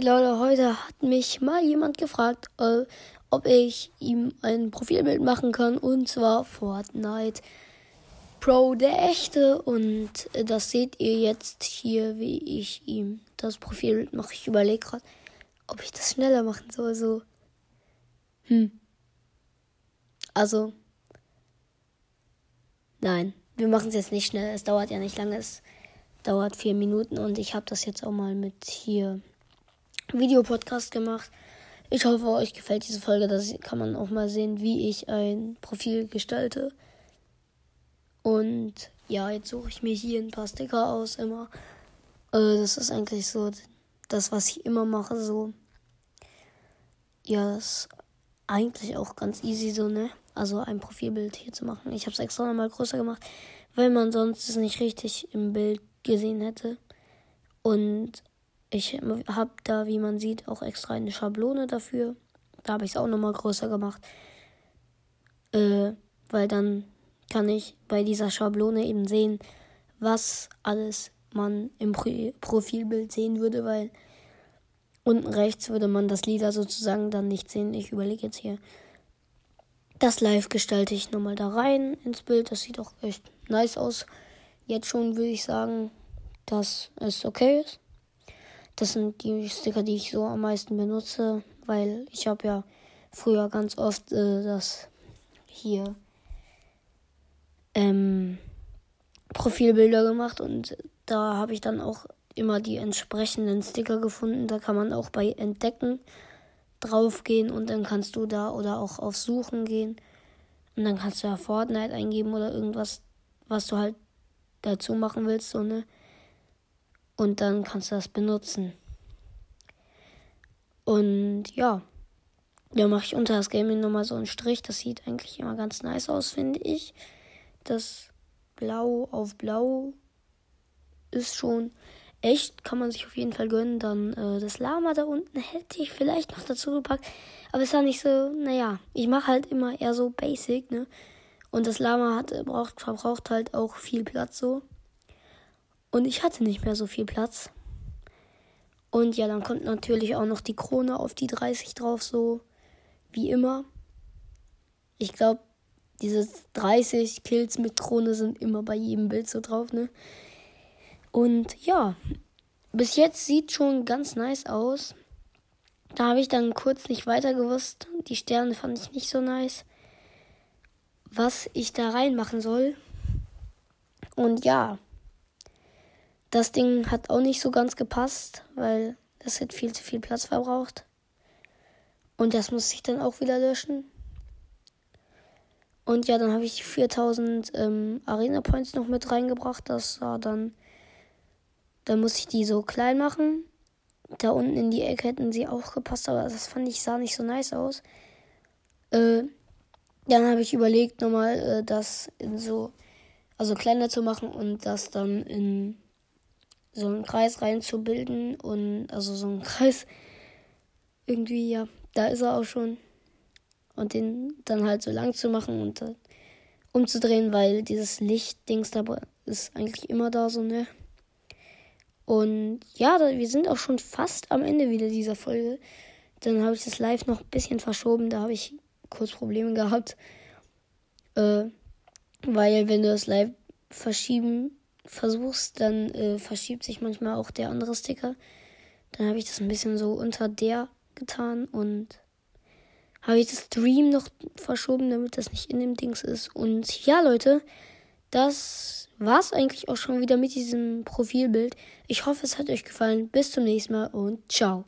Leute, heute hat mich mal jemand gefragt, äh, ob ich ihm ein Profilbild machen kann und zwar Fortnite Pro der echte und das seht ihr jetzt hier, wie ich ihm das Profilbild mache. Ich überlege gerade, ob ich das schneller machen soll, so. Hm. Also Nein, wir machen es jetzt nicht schnell. Es dauert ja nicht lange. Es dauert vier Minuten und ich habe das jetzt auch mal mit hier Videopodcast gemacht. Ich hoffe, euch gefällt diese Folge. Da kann man auch mal sehen, wie ich ein Profil gestalte. Und ja, jetzt suche ich mir hier ein paar Sticker aus immer. Äh, das ist eigentlich so das, was ich immer mache. So. Ja, das ist eigentlich auch ganz easy so, ne? Also ein Profilbild hier zu machen. Ich habe es extra nochmal größer gemacht, weil man sonst es nicht richtig im Bild gesehen hätte. Und ich habe da, wie man sieht, auch extra eine Schablone dafür. Da habe ich es auch nochmal größer gemacht. Äh, weil dann kann ich bei dieser Schablone eben sehen, was alles man im Pro Profilbild sehen würde, weil unten rechts würde man das Lieder sozusagen dann nicht sehen. Ich überlege jetzt hier. Das Live gestalte ich nochmal da rein ins Bild. Das sieht auch echt nice aus. Jetzt schon würde ich sagen, dass es okay ist. Das sind die Sticker, die ich so am meisten benutze, weil ich habe ja früher ganz oft äh, das hier ähm, Profilbilder gemacht und da habe ich dann auch immer die entsprechenden Sticker gefunden. Da kann man auch bei Entdecken draufgehen und dann kannst du da oder auch auf Suchen gehen und dann kannst du ja Fortnite eingeben oder irgendwas, was du halt dazu machen willst, so ne? Und dann kannst du das benutzen. Und ja, da mache ich unter das Gaming nochmal so einen Strich. Das sieht eigentlich immer ganz nice aus, finde ich. Das Blau auf Blau ist schon echt, kann man sich auf jeden Fall gönnen. Dann äh, das Lama da unten hätte ich vielleicht noch dazu gepackt. Aber ist ja nicht so, naja, ich mache halt immer eher so basic, ne? Und das Lama hat, braucht, verbraucht halt auch viel Platz so. Und ich hatte nicht mehr so viel Platz. Und ja, dann kommt natürlich auch noch die Krone auf die 30 drauf, so wie immer. Ich glaube, diese 30 Kills mit Krone sind immer bei jedem Bild so drauf, ne? Und ja, bis jetzt sieht schon ganz nice aus. Da habe ich dann kurz nicht weiter gewusst. Die Sterne fand ich nicht so nice. Was ich da reinmachen soll. Und ja, das Ding hat auch nicht so ganz gepasst, weil das hat viel zu viel Platz verbraucht. Und das muss ich dann auch wieder löschen. Und ja, dann habe ich die 4000 ähm, Arena Points noch mit reingebracht. Das war dann dann muss ich die so klein machen. Da unten in die Ecke hätten sie auch gepasst, aber das fand ich, sah nicht so nice aus. Äh, dann habe ich überlegt, nochmal äh, das in so, also kleiner zu machen und das dann in so einen Kreis reinzubilden und also so einen Kreis irgendwie, ja, da ist er auch schon. Und den dann halt so lang zu machen und dann umzudrehen, weil dieses Lichtdings da ist eigentlich immer da so, ne? Und ja, wir sind auch schon fast am Ende wieder dieser Folge. Dann habe ich das Live noch ein bisschen verschoben. Da habe ich kurz Probleme gehabt. Äh, weil wenn du das Live verschieben versuchst, dann äh, verschiebt sich manchmal auch der andere Sticker. Dann habe ich das ein bisschen so unter der getan und habe ich das Stream noch verschoben, damit das nicht in dem Dings ist. Und ja, Leute, das war's eigentlich auch schon wieder mit diesem Profilbild. Ich hoffe, es hat euch gefallen. Bis zum nächsten Mal und ciao.